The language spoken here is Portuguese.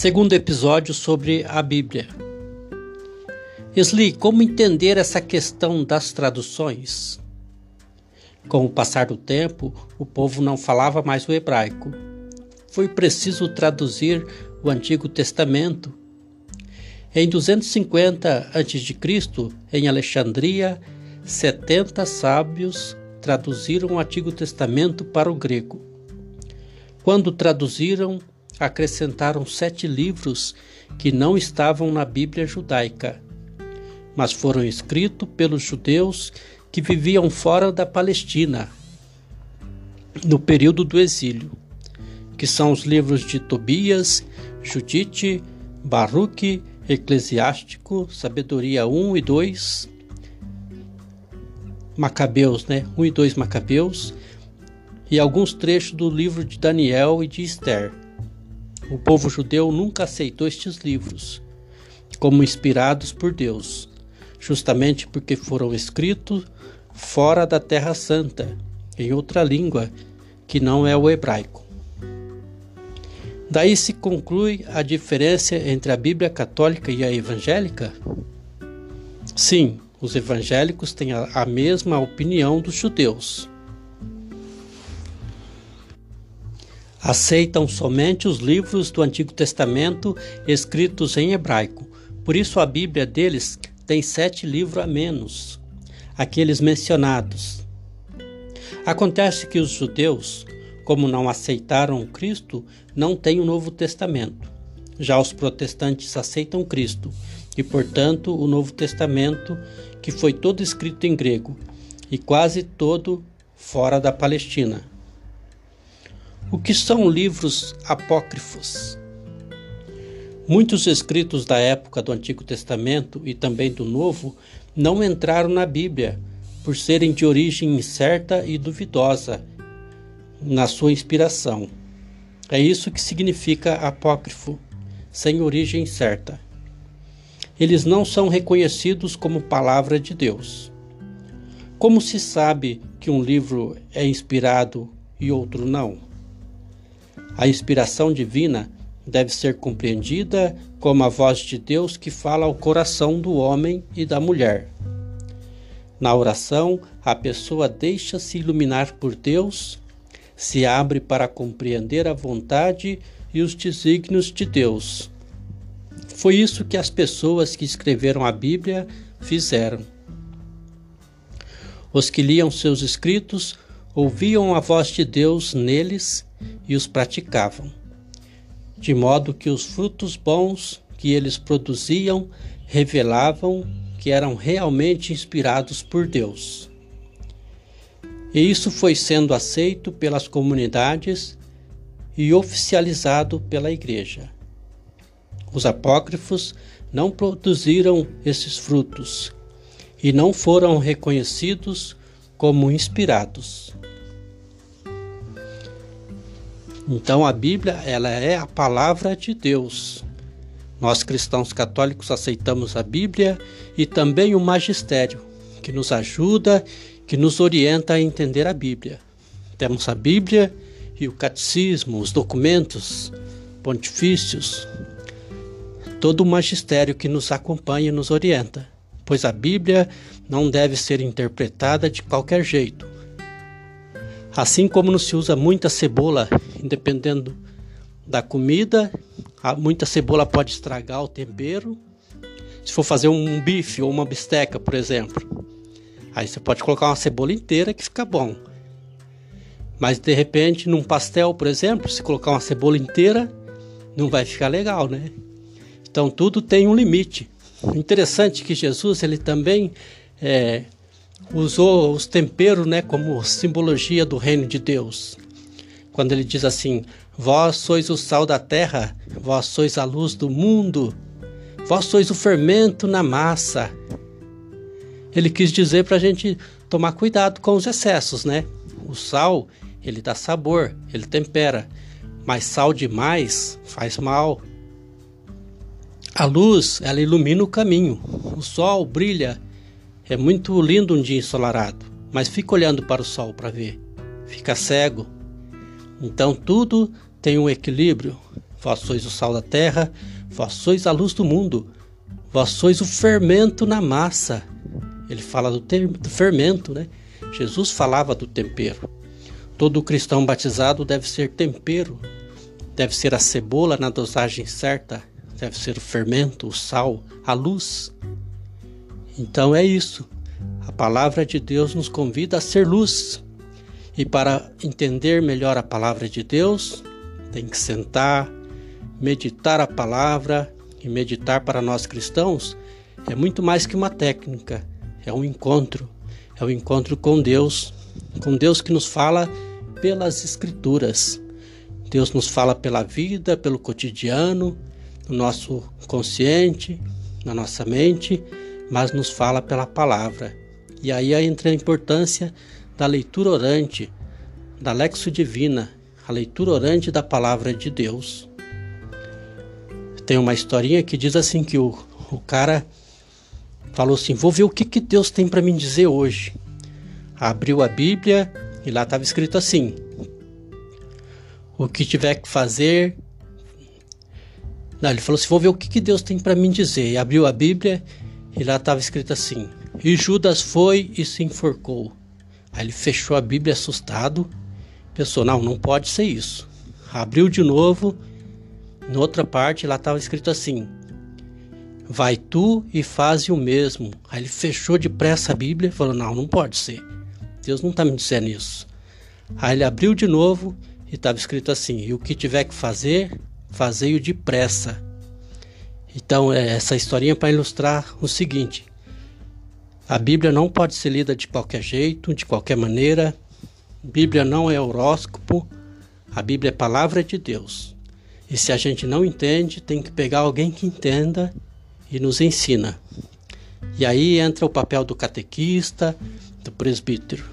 Segundo episódio sobre a Bíblia. Sli, como entender essa questão das traduções? Com o passar do tempo, o povo não falava mais o hebraico. Foi preciso traduzir o Antigo Testamento. Em 250 a.C., em Alexandria, 70 sábios traduziram o Antigo Testamento para o grego. Quando traduziram, acrescentaram sete livros que não estavam na Bíblia judaica, mas foram escritos pelos judeus que viviam fora da Palestina no período do exílio, que são os livros de Tobias, Judite, Baruque, Eclesiástico, Sabedoria 1 e 2, Macabeus, né? 1 e 2 Macabeus, e alguns trechos do livro de Daniel e de Esther. O povo judeu nunca aceitou estes livros como inspirados por Deus, justamente porque foram escritos fora da Terra Santa, em outra língua que não é o hebraico. Daí se conclui a diferença entre a Bíblia católica e a evangélica? Sim, os evangélicos têm a mesma opinião dos judeus. Aceitam somente os livros do Antigo Testamento escritos em hebraico. Por isso a Bíblia deles tem sete livros a menos, aqueles mencionados. Acontece que os judeus, como não aceitaram Cristo, não têm o Novo Testamento. Já os protestantes aceitam Cristo e, portanto, o Novo Testamento, que foi todo escrito em grego e quase todo fora da Palestina. O que são livros apócrifos? Muitos escritos da época do Antigo Testamento e também do Novo não entraram na Bíblia por serem de origem incerta e duvidosa na sua inspiração. É isso que significa apócrifo, sem origem certa. Eles não são reconhecidos como palavra de Deus. Como se sabe que um livro é inspirado e outro não? A inspiração divina deve ser compreendida como a voz de Deus que fala ao coração do homem e da mulher. Na oração, a pessoa deixa-se iluminar por Deus, se abre para compreender a vontade e os desígnios de Deus. Foi isso que as pessoas que escreveram a Bíblia fizeram. Os que liam seus escritos ouviam a voz de Deus neles e os praticavam, de modo que os frutos bons que eles produziam revelavam que eram realmente inspirados por Deus. E isso foi sendo aceito pelas comunidades e oficializado pela Igreja. Os apócrifos não produziram esses frutos e não foram reconhecidos como inspirados. Então a Bíblia, ela é a palavra de Deus. Nós cristãos católicos aceitamos a Bíblia e também o magistério, que nos ajuda, que nos orienta a entender a Bíblia. Temos a Bíblia e o catecismo, os documentos pontifícios, todo o magistério que nos acompanha e nos orienta, pois a Bíblia não deve ser interpretada de qualquer jeito. Assim como não se usa muita cebola dependendo da comida, muita cebola pode estragar o tempero. Se for fazer um bife ou uma bisteca, por exemplo, aí você pode colocar uma cebola inteira que fica bom. Mas de repente, num pastel, por exemplo, se colocar uma cebola inteira, não vai ficar legal, né? Então tudo tem um limite. Interessante que Jesus ele também é, usou os temperos, né, como simbologia do reino de Deus quando ele diz assim: Vós sois o sal da terra, vós sois a luz do mundo, vós sois o fermento na massa. Ele quis dizer para a gente tomar cuidado com os excessos, né? O sal, ele dá sabor, ele tempera, mas sal demais faz mal. A luz, ela ilumina o caminho. O sol brilha. É muito lindo um dia ensolarado, mas fica olhando para o sol para ver. Fica cego, então tudo tem um equilíbrio. Vós sois o sal da terra, vós sois a luz do mundo, vós sois o fermento na massa. Ele fala do, do fermento, né? Jesus falava do tempero. Todo cristão batizado deve ser tempero, deve ser a cebola na dosagem certa, deve ser o fermento, o sal, a luz. Então é isso. A palavra de Deus nos convida a ser luz. E para entender melhor a palavra de Deus, tem que sentar, meditar a palavra e meditar para nós cristãos é muito mais que uma técnica, é um encontro, é um encontro com Deus, com Deus que nos fala pelas Escrituras. Deus nos fala pela vida, pelo cotidiano, no nosso consciente, na nossa mente, mas nos fala pela palavra. E aí entra a importância da leitura orante, da Lexo Divina, a leitura orante da palavra de Deus. Tem uma historinha que diz assim que o, o cara falou assim: "Vou ver o que, que Deus tem para me dizer hoje". Abriu a Bíblia e lá estava escrito assim: O que tiver que fazer. Não, ele falou assim: Vou ver o que, que Deus tem para me dizer. E abriu a Bíblia e lá estava escrito assim: E Judas foi e se enforcou. Aí ele fechou a Bíblia assustado. Pensou: Não, não pode ser isso. Abriu de novo. Na outra parte lá estava escrito assim: Vai tu e faze o mesmo. Aí ele fechou depressa a Bíblia e falou: Não, não pode ser. Deus não está me dizendo isso. Aí ele abriu de novo e estava escrito assim: E o que tiver que fazer, fazei-o depressa. Então, é essa historinha para ilustrar o seguinte: a Bíblia não pode ser lida de qualquer jeito, de qualquer maneira. A Bíblia não é horóscopo, a Bíblia é palavra de Deus. E se a gente não entende, tem que pegar alguém que entenda e nos ensina. E aí entra o papel do catequista, do presbítero.